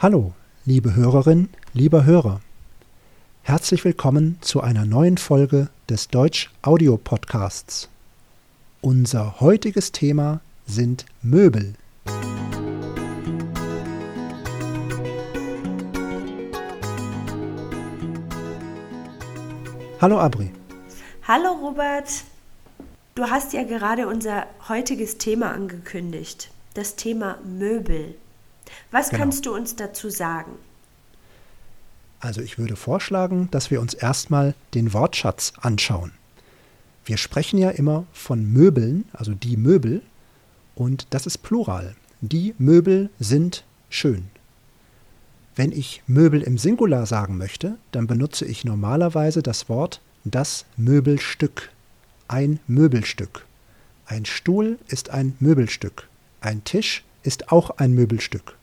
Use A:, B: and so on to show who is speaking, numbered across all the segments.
A: Hallo, liebe Hörerin, lieber Hörer. Herzlich willkommen zu einer neuen Folge des Deutsch Audio Podcasts. Unser heutiges Thema sind Möbel. Hallo Abri.
B: Hallo Robert. Du hast ja gerade unser heutiges Thema angekündigt, das Thema Möbel. Was
A: Genau.
B: kannst du uns dazu sagen?
A: Also ich würde vorschlagen, dass wir uns erstmal den Wortschatz anschauen. Wir sprechen ja immer von Möbeln, also die Möbel, und das ist Plural. Die Möbel sind schön. Wenn ich Möbel im Singular sagen möchte, dann benutze ich normalerweise das Wort das Möbelstück. Ein Möbelstück. Ein Stuhl ist ein Möbelstück. Ein Tisch ist auch ein Möbelstück.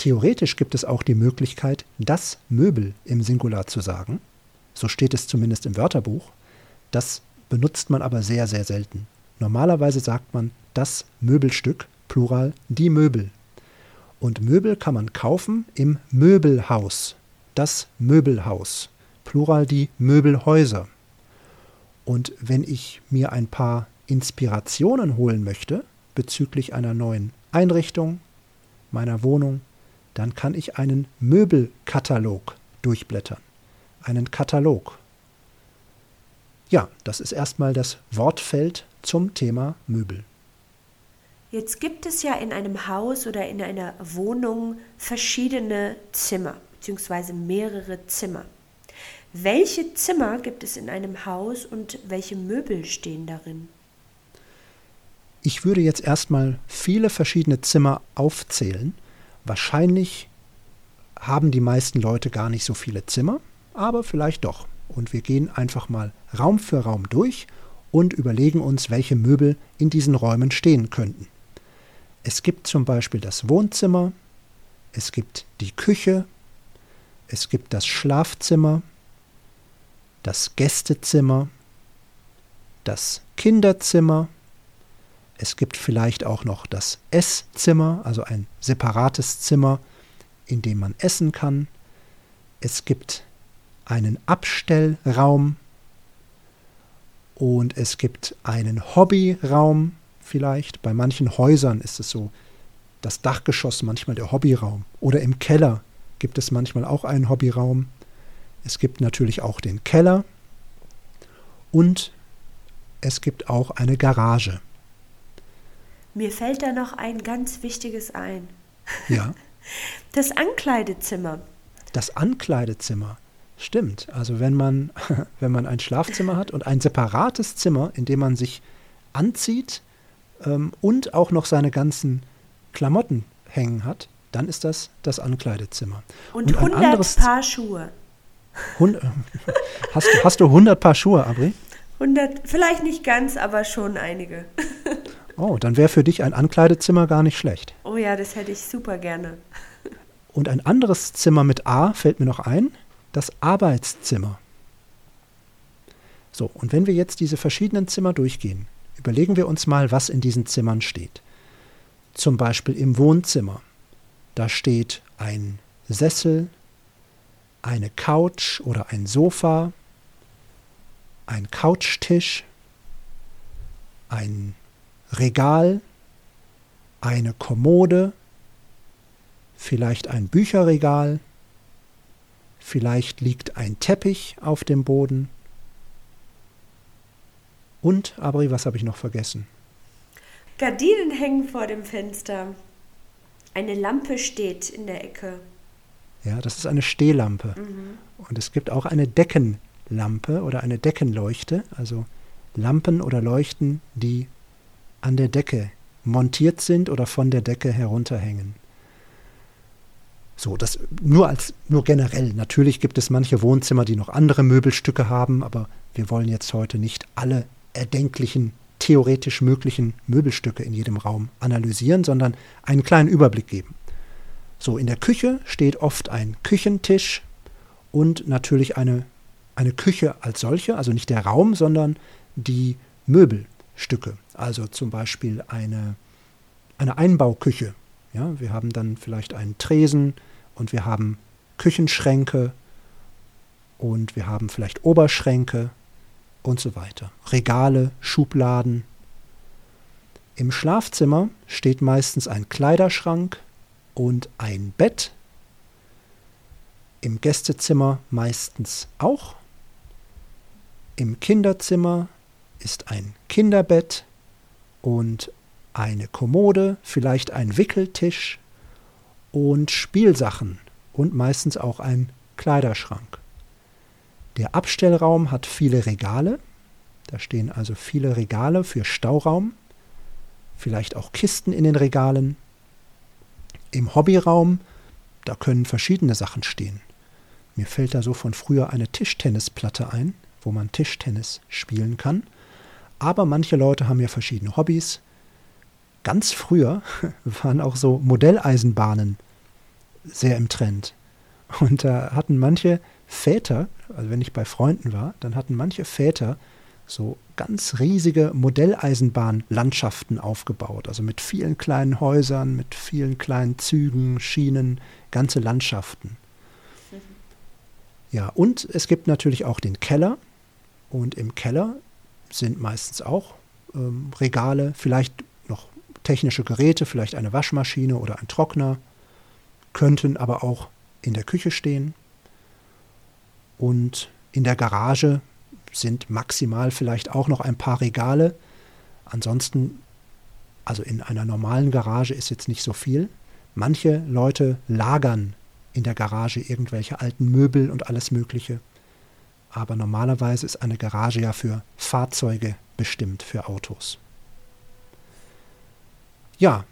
A: Theoretisch gibt es auch die Möglichkeit, das Möbel im Singular zu sagen. So steht es zumindest im Wörterbuch. Das benutzt man aber sehr, sehr selten. Normalerweise sagt man das Möbelstück, Plural, die Möbel. Und Möbel kann man kaufen im Möbelhaus. Das Möbelhaus. Plural die Möbelhäuser. Und wenn ich mir ein paar Inspirationen holen möchte bezüglich einer neuen Einrichtung meiner Wohnung, dann kann ich einen Möbelkatalog durchblättern. Einen Katalog. Ja, das ist erstmal das Wortfeld zum Thema Möbel.
B: Jetzt gibt es ja in einem Haus oder in einer Wohnung verschiedene Zimmer, beziehungsweise mehrere Zimmer. Welche Zimmer gibt es in einem Haus und welche Möbel stehen darin?
A: Ich würde jetzt erstmal viele verschiedene Zimmer aufzählen. Wahrscheinlich haben die meisten Leute gar nicht so viele Zimmer, aber vielleicht doch. Und wir gehen einfach mal Raum für Raum durch und überlegen uns, welche Möbel in diesen Räumen stehen könnten. Es gibt zum Beispiel das Wohnzimmer, es gibt die Küche, es gibt das Schlafzimmer, das Gästezimmer, das Kinderzimmer, es gibt vielleicht auch noch das Esszimmer, also ein separates Zimmer, in dem man essen kann. Es gibt einen Abstellraum und es gibt einen Hobbyraum vielleicht. Bei manchen Häusern ist es so, das Dachgeschoss manchmal der Hobbyraum. Oder im Keller gibt es manchmal auch einen Hobbyraum. Es gibt natürlich auch den Keller und es gibt auch eine Garage.
B: Mir fällt da noch ein ganz wichtiges ein.
A: Ja,
B: Das Ankleidezimmer.
A: das Ankleidezimmer. Stimmt. Also wenn man, wenn man ein Schlafzimmer hat und ein separates Zimmer, in dem man sich anzieht ähm, und auch noch seine ganzen Klamotten hängen hat, dann ist das das Ankleidezimmer.
B: Und,
A: ein
B: 100
A: anderes-
B: Paar Schuhe.
A: Hund, hast, du- hast du 100 Paar Schuhe, Abri?
B: 100, vielleicht nicht ganz, aber schon einige.
A: Oh, dann wäre für dich ein Ankleidezimmer gar nicht schlecht.
B: Oh ja, das hätte ich super gerne.
A: Und ein anderes Zimmer mit A fällt mir noch ein, das Arbeitszimmer. So, und wenn wir jetzt diese verschiedenen Zimmer durchgehen, überlegen wir uns mal, was in diesen Zimmern steht. Zum Beispiel im Wohnzimmer. Da steht ein Sessel, eine Couch oder ein Sofa, ein Couchtisch, ein Regal, eine Kommode, vielleicht ein Bücherregal, vielleicht liegt ein Teppich auf dem Boden. Und, Abri, was habe ich noch vergessen?
B: Gardinen hängen vor dem Fenster. Eine Lampe steht in der Ecke.
A: Ja, das ist eine Stehlampe. Und es gibt auch eine Deckenlampe oder eine Deckenleuchte, also Lampen oder Leuchten, die an der Decke montiert sind oder von der Decke herunterhängen. So, das nur als nur generell. Natürlich gibt es manche Wohnzimmer, die noch andere Möbelstücke haben, aber wir wollen jetzt heute nicht alle erdenklichen, theoretisch möglichen Möbelstücke in jedem Raum analysieren, sondern einen kleinen Überblick geben. So, in der Küche steht oft ein Küchentisch und natürlich eine, eine Küche als solche, also nicht der Raum, sondern die Möbelstücke. Also zum Beispiel eine, eine Einbauküche Ja, wir haben dann vielleicht einen Tresen und wir haben Küchenschränke und wir haben vielleicht Oberschränke und so weiter. Regale, Schubladen. Im Schlafzimmer steht meistens ein Kleiderschrank und ein Bett. Im Gästezimmer meistens auch. Im Kinderzimmer ist ein Kinderbett und eine Kommode, vielleicht ein Wickeltisch und Spielsachen und meistens auch ein Kleiderschrank. Der Abstellraum hat viele Regale. Da stehen also viele Regale für Stauraum, vielleicht auch Kisten in den Regalen. Im Hobbyraum, da können verschiedene Sachen stehen. Mir fällt da so von früher eine Tischtennisplatte ein, wo man Tischtennis spielen kann. Aber manche Leute haben ja verschiedene Hobbys. Ganz früher waren auch so Modelleisenbahnen sehr im Trend. Und da hatten manche Väter, also wenn ich bei Freunden war, dann hatten manche Väter so ganz riesige Modelleisenbahnlandschaften aufgebaut, also mit vielen kleinen Häusern, mit vielen kleinen Zügen, Schienen, ganze Landschaften. Ja, und es gibt natürlich auch den Keller. Und im Keller sind meistens auch ähm, Regale, vielleicht noch technische Geräte, vielleicht eine Waschmaschine oder ein Trockner, könnten aber auch in der Küche stehen. Und in der Garage sind maximal vielleicht auch noch ein paar Regale. Ansonsten, also in einer normalen Garage ist jetzt nicht so viel. Manche Leute lagern in der Garage irgendwelche alten Möbel und alles Mögliche. Aber normalerweise ist eine Garage ja für Fahrzeuge bestimmt, für Autos. Ja,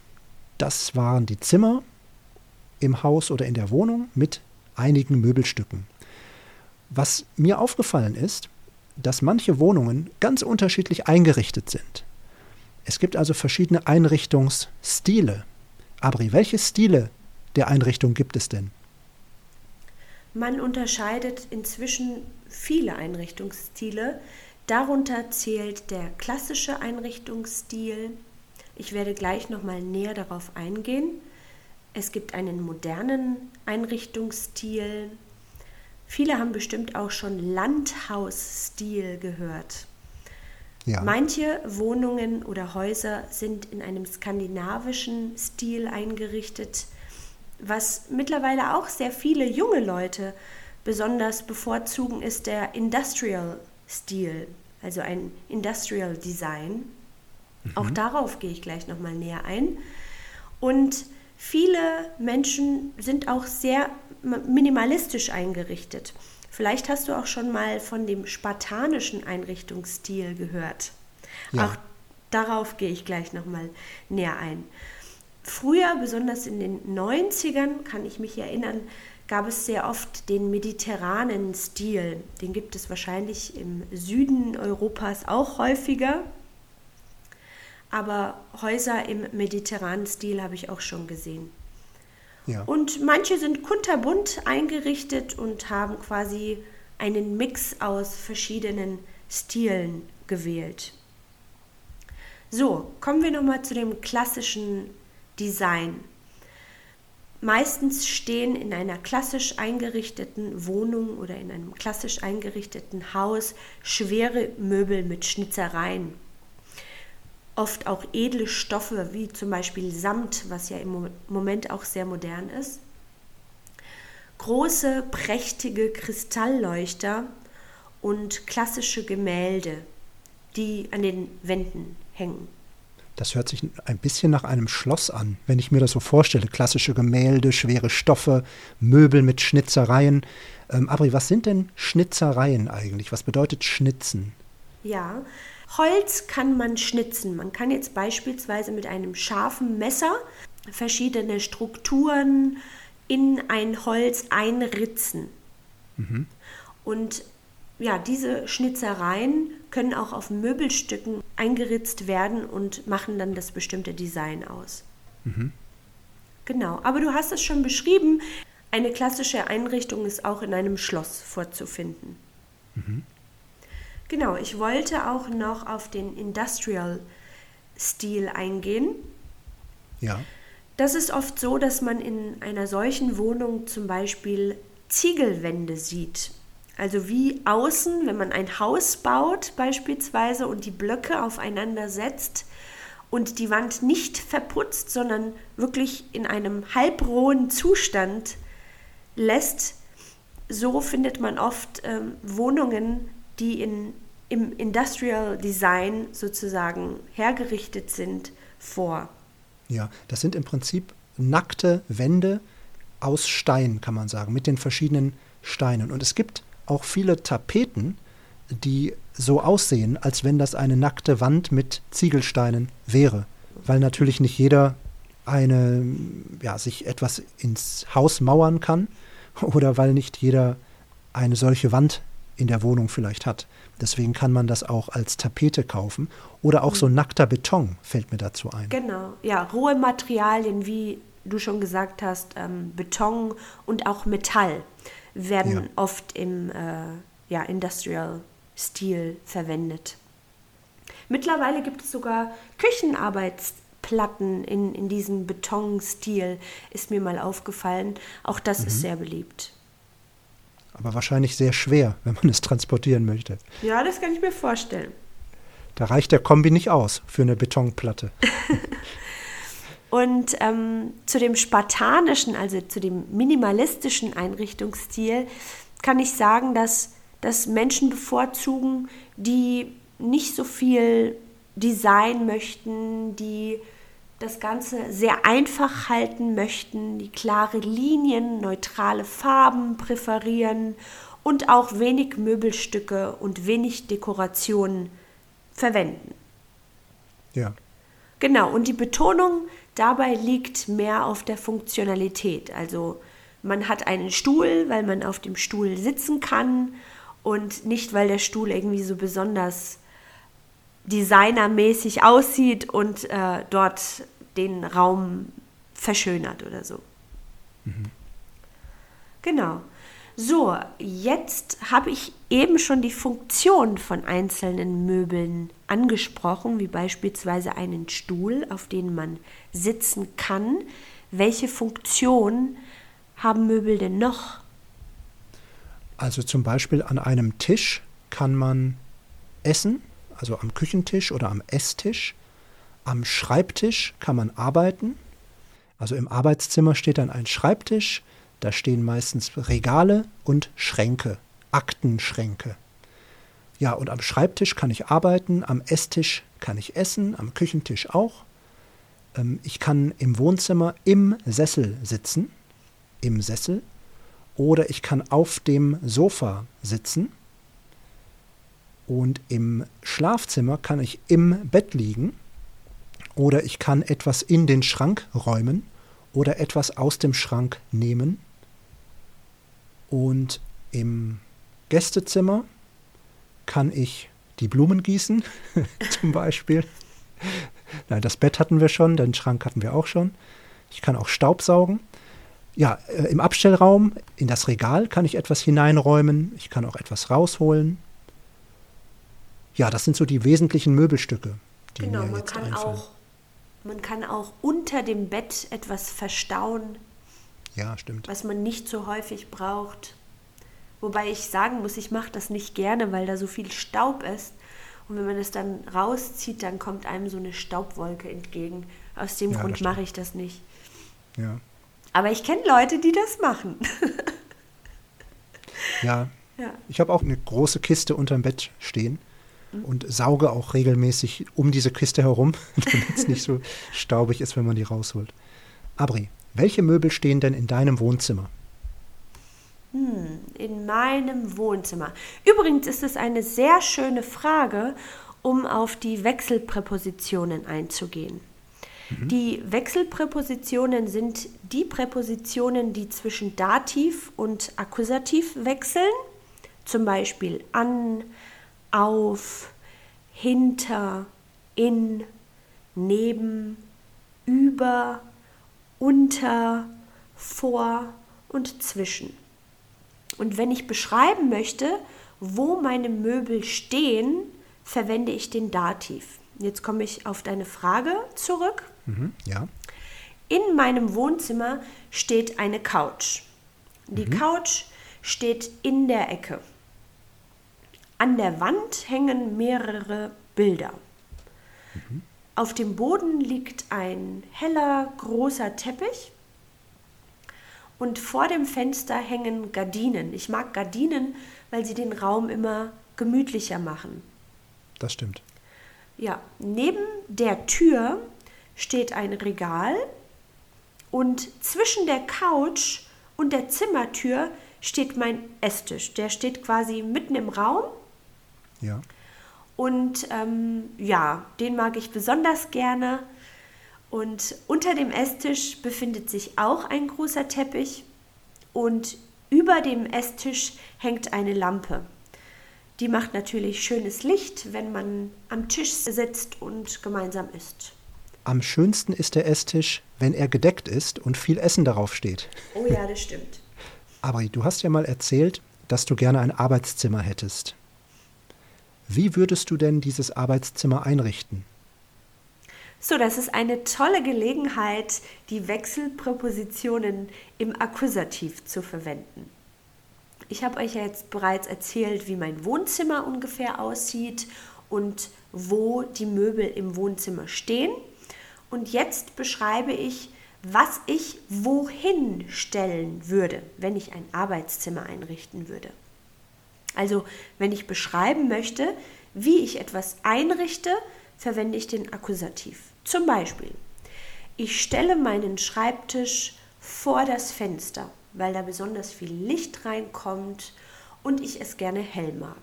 A: das waren die Zimmer im Haus oder in der Wohnung mit einigen Möbelstücken. Was mir aufgefallen ist, dass manche Wohnungen ganz unterschiedlich eingerichtet sind. Es gibt also verschiedene Einrichtungsstile. Abri, welche Stile der Einrichtung gibt es denn?
B: Man unterscheidet inzwischen viele Einrichtungsstile. Darunter zählt der klassische Einrichtungsstil. Ich werde gleich noch mal näher darauf eingehen. Es gibt einen modernen Einrichtungsstil, Viele haben bestimmt auch schon Landhausstil gehört. Ja. Manche Wohnungen oder Häuser sind in einem skandinavischen Stil eingerichtet, was mittlerweile auch sehr viele junge Leute besonders bevorzugen, ist der Industrial Stil, also ein Industrial Design. Mhm. Auch darauf gehe ich gleich nochmal näher ein. Und viele Menschen sind auch sehr minimalistisch eingerichtet. Vielleicht hast du auch schon mal von dem spartanischen Einrichtungsstil gehört. Ja. Auch darauf gehe ich gleich nochmal näher ein. Früher, besonders in den 90ern, kann ich mich erinnern, gab es sehr oft den mediterranen Stil. Den gibt es wahrscheinlich im Süden Europas auch häufiger. Aber Häuser im mediterranen Stil habe ich auch schon gesehen. Ja. Und manche sind kunterbunt eingerichtet und haben quasi einen Mix aus verschiedenen Stilen gewählt. So, kommen wir nochmal zu dem klassischen Design. Meistens stehen in einer klassisch eingerichteten Wohnung oder in einem klassisch eingerichteten Haus schwere Möbel mit Schnitzereien oft auch edle Stoffe wie zum Beispiel Samt, was ja im Moment auch sehr modern ist. Große, prächtige Kristallleuchter und klassische Gemälde, die an den Wänden hängen.
A: Das hört sich ein bisschen nach einem Schloss an, wenn ich mir das so vorstelle. Klassische Gemälde, schwere Stoffe, Möbel mit Schnitzereien. Ähm, Abri, was sind denn Schnitzereien eigentlich? Was bedeutet Schnitzen?
B: Ja, Holz kann man schnitzen. Man kann jetzt beispielsweise mit einem scharfen Messer verschiedene Strukturen in ein Holz einritzen. Mhm. Und ja, diese Schnitzereien können auch auf Möbelstücken eingeritzt werden und machen dann das bestimmte Design aus. Mhm. Genau, aber du hast es schon beschrieben, eine klassische Einrichtung ist auch in einem Schloss vorzufinden. Mhm. Genau, ich wollte auch noch auf den Industrial-Stil eingehen.
A: Ja.
B: Das ist oft so, dass man in einer solchen Wohnung zum Beispiel Ziegelwände sieht. Also wie außen, wenn man ein Haus baut beispielsweise und die Blöcke aufeinander setzt und die Wand nicht verputzt, sondern wirklich in einem halbrohen Zustand lässt, so findet man oft ähm, Wohnungen, die in, im Industrial Design sozusagen hergerichtet sind, vor.
A: Ja, das sind im Prinzip nackte Wände aus Stein, kann man sagen, mit den verschiedenen Steinen. Und es gibt auch viele Tapeten, die so aussehen, als wenn das eine nackte Wand mit Ziegelsteinen wäre. Weil natürlich nicht jeder eine, ja, sich etwas ins Haus mauern kann oder weil nicht jeder eine solche Wand in der Wohnung vielleicht hat. Deswegen kann man das auch als Tapete kaufen. Oder auch so mhm. nackter Beton fällt mir dazu ein.
B: Genau, ja, rohe Materialien, wie du schon gesagt hast, ähm, Beton und auch Metall werden ja. oft im äh, ja, Industrial-Stil verwendet. Mittlerweile gibt es sogar Küchenarbeitsplatten in, in diesem Betonstil, ist mir mal aufgefallen. Auch das mhm. ist sehr beliebt.
A: Aber wahrscheinlich sehr schwer, wenn man es transportieren möchte.
B: Ja, das kann ich mir vorstellen.
A: Da reicht der Kombi nicht aus für eine Betonplatte.
B: Und ähm, zu dem spartanischen, also zu dem minimalistischen Einrichtungsstil, kann ich sagen, dass, dass Menschen bevorzugen, die nicht so viel Design möchten, die das Ganze sehr einfach halten möchten, die klare Linien, neutrale Farben präferieren und auch wenig Möbelstücke und wenig Dekorationen verwenden.
A: Ja.
B: Genau, und die Betonung dabei liegt mehr auf der Funktionalität. Also man hat einen Stuhl, weil man auf dem Stuhl sitzen kann und nicht, weil der Stuhl irgendwie so besonders designermäßig aussieht und äh, dort den Raum verschönert oder so. Mhm. Genau. So, jetzt habe ich eben schon die Funktion von einzelnen Möbeln angesprochen, wie beispielsweise einen Stuhl, auf den man sitzen kann. Welche Funktion haben Möbel denn noch?
A: Also zum Beispiel an einem Tisch kann man essen, also am Küchentisch oder am Esstisch. Am Schreibtisch kann man arbeiten. Also im Arbeitszimmer steht dann ein Schreibtisch, da stehen meistens Regale und Schränke, Aktenschränke. Ja, und am Schreibtisch kann ich arbeiten, am Esstisch kann ich essen, am Küchentisch auch. Ähm, ich kann im Wohnzimmer im Sessel sitzen, im Sessel, oder ich kann auf dem Sofa sitzen. Und im Schlafzimmer kann ich im Bett liegen, oder ich kann etwas in den Schrank räumen oder etwas aus dem Schrank nehmen und im Gästezimmer kann ich die Blumen gießen, zum Beispiel. Nein, das Bett hatten wir schon, den Schrank hatten wir auch schon. Ich kann auch Staubsaugen. Ja, äh, im Abstellraum, in das Regal kann ich etwas hineinräumen. Ich kann auch etwas rausholen. Ja, das sind so die wesentlichen Möbelstücke, die genau, mir jetzt man kann einfallen.
B: auch man kann auch unter dem Bett etwas verstauen,
A: ja, stimmt.
B: Was man nicht so häufig braucht. Wobei ich sagen muss, ich mache das nicht gerne, weil da so viel Staub ist. Und wenn man es dann rauszieht, dann kommt einem so eine Staubwolke entgegen. Aus dem ja, Grund mache ich das nicht.
A: Ja.
B: Aber ich kenne Leute, die das machen.
A: ja. ja. Ich habe auch eine große Kiste unterm Bett stehen mhm. und sauge auch regelmäßig um diese Kiste herum, damit es nicht so staubig ist, wenn man die rausholt. Abri, welche Möbel stehen denn in deinem Wohnzimmer?
B: Hm, in meinem Wohnzimmer. Übrigens ist es eine sehr schöne Frage, um auf die Wechselpräpositionen einzugehen. Mhm. Die Wechselpräpositionen sind die Präpositionen, die zwischen Dativ und Akkusativ wechseln. Zum Beispiel an, auf, hinter, in, neben, über, unter, vor und zwischen. Und wenn ich beschreiben möchte, wo meine Möbel stehen, verwende ich den Dativ. Jetzt komme ich auf deine Frage zurück.
A: Mhm, ja.
B: In meinem Wohnzimmer steht eine Couch. Die mhm. Couch steht in der Ecke. An der Wand hängen mehrere Bilder. Mhm. Auf dem Boden liegt ein heller, großer Teppich und vor dem Fenster hängen Gardinen. Ich mag Gardinen, weil sie den Raum immer gemütlicher machen.
A: Das stimmt.
B: Ja, neben der Tür steht ein Regal und zwischen der Couch und der Zimmertür steht mein Esstisch. Der steht quasi mitten im Raum.
A: Ja.
B: Und ähm, ja, den mag ich besonders gerne. Und unter dem Esstisch befindet sich auch ein großer Teppich und über dem Esstisch hängt eine Lampe. Die macht natürlich schönes Licht, wenn man am Tisch sitzt und gemeinsam isst.
A: Am schönsten ist der Esstisch, wenn er gedeckt ist und viel Essen darauf steht.
B: Oh ja, das stimmt.
A: Aber du hast ja mal erzählt, dass du gerne ein Arbeitszimmer hättest. Wie würdest du denn dieses Arbeitszimmer einrichten?
B: So, das ist eine tolle Gelegenheit, die Wechselpräpositionen im Akkusativ zu verwenden. Ich habe euch ja jetzt bereits erzählt, wie mein Wohnzimmer ungefähr aussieht und wo die Möbel im Wohnzimmer stehen. Und jetzt beschreibe ich, was ich wohin stellen würde, wenn ich ein Arbeitszimmer einrichten würde. Also, wenn ich beschreiben möchte, wie ich etwas einrichte, verwende ich den Akkusativ. Zum Beispiel, ich stelle meinen Schreibtisch vor das Fenster weil da besonders viel Licht reinkommt und ich es gerne hell mag.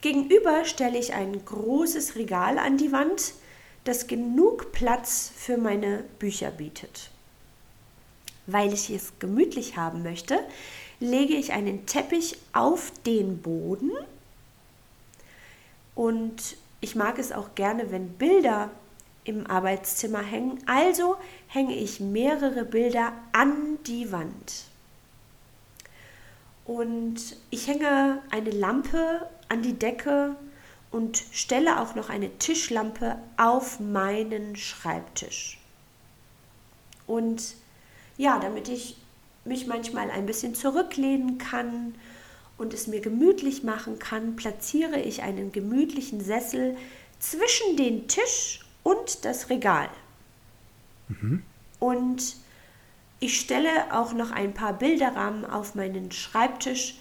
B: Gegenüber stelle ich ein großes Regal an die Wand, das genug Platz für meine Bücher bietet. Weil ich es gemütlich haben möchte, lege ich einen Teppich auf den Boden und ich mag es auch gerne, wenn Bilder im Arbeitszimmer hängen. Also hänge ich mehrere Bilder an die Wand. Und ich hänge eine Lampe an die Decke und stelle auch noch eine Tischlampe auf meinen Schreibtisch. Und ja, damit ich mich manchmal ein bisschen zurücklehnen kann und es mir gemütlich machen kann, platziere ich einen gemütlichen Sessel zwischen den Tisch und das Regal. Mhm. Und ich stelle auch noch ein paar Bilderrahmen auf meinen Schreibtisch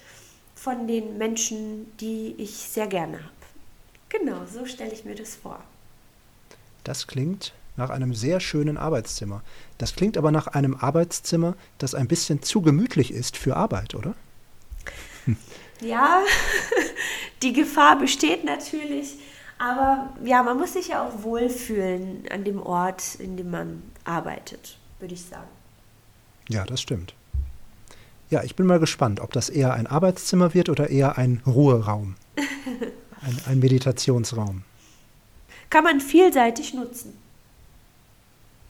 B: von den Menschen, die ich sehr gerne habe. Genau, so stelle ich mir das vor.
A: Das klingt nach einem sehr schönen Arbeitszimmer. Das klingt aber nach einem Arbeitszimmer, das ein bisschen zu gemütlich ist für Arbeit, oder?
B: Ja, die Gefahr besteht natürlich. Aber ja, man muss sich ja auch wohlfühlen an dem Ort, in dem man arbeitet, würde ich sagen.
A: Ja, das stimmt. Ja, ich bin mal gespannt, ob das eher ein Arbeitszimmer wird oder eher ein Ruheraum. ein, ein Meditationsraum.
B: Kann man vielseitig nutzen.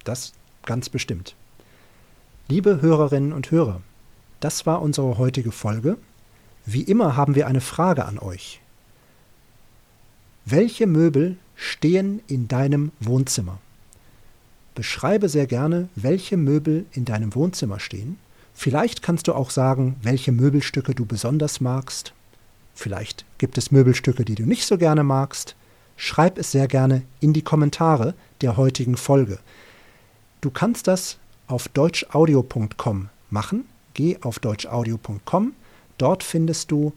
A: Das ganz bestimmt. Liebe Hörerinnen und Hörer, das war unsere heutige Folge. Wie immer haben wir eine Frage an euch. Welche Möbel stehen in deinem Wohnzimmer? Beschreibe sehr gerne, welche Möbel in deinem Wohnzimmer stehen. Vielleicht kannst du auch sagen, welche Möbelstücke du besonders magst. Vielleicht gibt es Möbelstücke, die du nicht so gerne magst. Schreib es sehr gerne in die Kommentare der heutigen Folge. Du kannst das auf deutschaudio.com machen. Geh auf deutschaudio.com. Dort findest du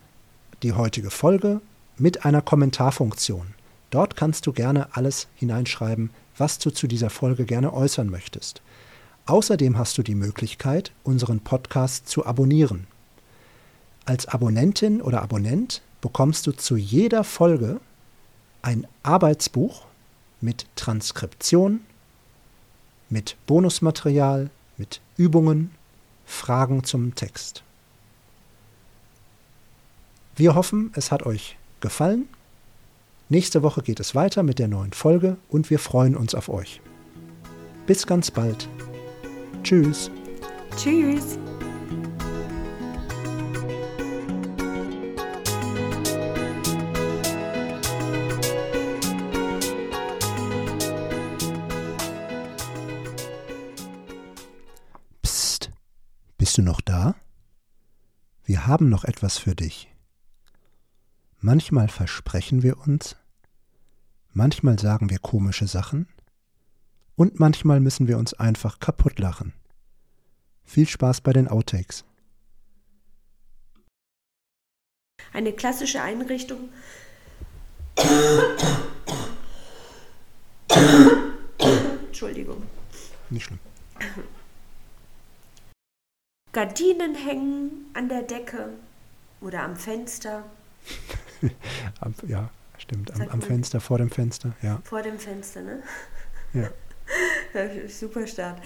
A: die heutige Folge mit einer Kommentarfunktion. Dort kannst du gerne alles hineinschreiben, was du zu dieser Folge gerne äußern möchtest. Außerdem hast du die Möglichkeit, unseren Podcast zu abonnieren. Als Abonnentin oder Abonnent bekommst du zu jeder Folge ein Arbeitsbuch mit Transkription, mit Bonusmaterial, mit Übungen, Fragen zum Text. Wir hoffen, es hat euch gefallen. Nächste Woche geht es weiter mit der neuen Folge und wir freuen uns auf euch. Bis ganz bald. Tschüss.
B: Tschüss.
A: Bist du noch da? Wir haben noch etwas für dich. Manchmal versprechen wir uns, manchmal sagen wir komische Sachen und manchmal müssen wir uns einfach kaputt lachen. Viel Spaß bei den Outtakes.
B: Eine klassische Einrichtung. Entschuldigung.
A: Nicht schlimm.
B: Gardinen hängen an der Decke oder am Fenster.
A: ja, stimmt. Am, am, Fenster, vor dem Fenster, ja.
B: Vor dem Fenster, ne?
A: Ja.
B: Super Start.